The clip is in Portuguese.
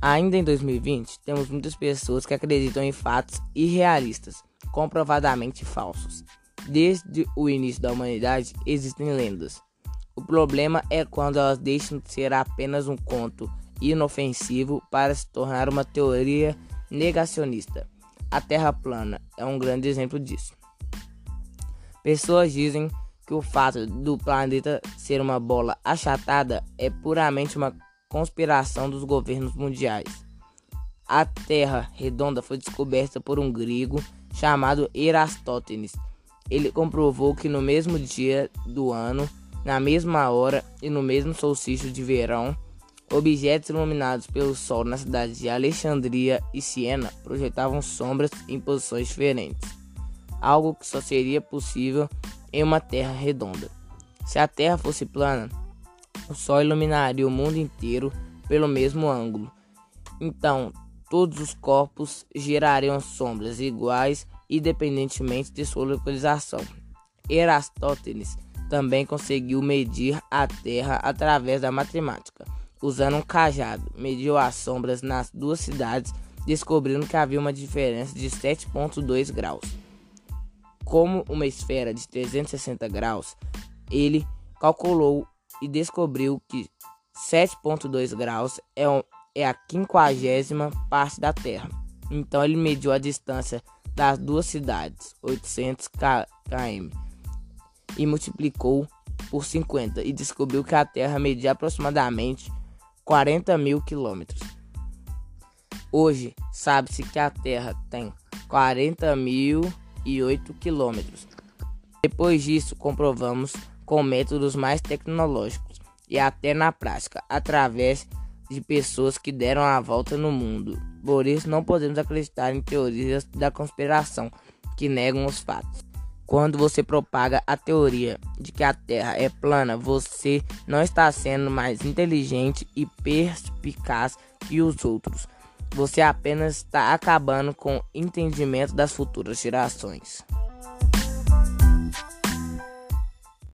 Ainda em 2020, temos muitas pessoas que acreditam em fatos irrealistas, comprovadamente falsos. Desde o início da humanidade existem lendas. O problema é quando elas deixam de ser apenas um conto inofensivo para se tornar uma teoria negacionista. A Terra plana é um grande exemplo disso. Pessoas dizem que o fato do planeta ser uma bola achatada é puramente uma conspiração dos governos mundiais. A Terra redonda foi descoberta por um grego chamado Erastótenes. Ele comprovou que no mesmo dia do ano, na mesma hora e no mesmo solstício de verão, objetos iluminados pelo sol na cidades de Alexandria e Siena projetavam sombras em posições diferentes, algo que só seria possível em uma Terra redonda. Se a Terra fosse plana, o Sol iluminaria o mundo inteiro pelo mesmo ângulo. Então, todos os corpos gerariam sombras iguais independentemente de sua localização. Erastótenes também conseguiu medir a Terra através da matemática. Usando um cajado, mediu as sombras nas duas cidades, descobrindo que havia uma diferença de 7,2 graus. Como uma esfera de 360 graus, ele calculou e descobriu que 7,2 graus é, é a quinquagésima parte da Terra. Então ele mediu a distância das duas cidades, 800 km, e multiplicou por 50 e descobriu que a Terra media aproximadamente 40 mil quilômetros. Hoje sabe-se que a Terra tem 40 mil e 8 quilômetros. Depois disso, comprovamos com métodos mais tecnológicos e até na prática, através de pessoas que deram a volta no mundo. Por isso, não podemos acreditar em teorias da conspiração que negam os fatos. Quando você propaga a teoria de que a Terra é plana, você não está sendo mais inteligente e perspicaz que os outros. Você apenas está acabando com o entendimento das futuras gerações.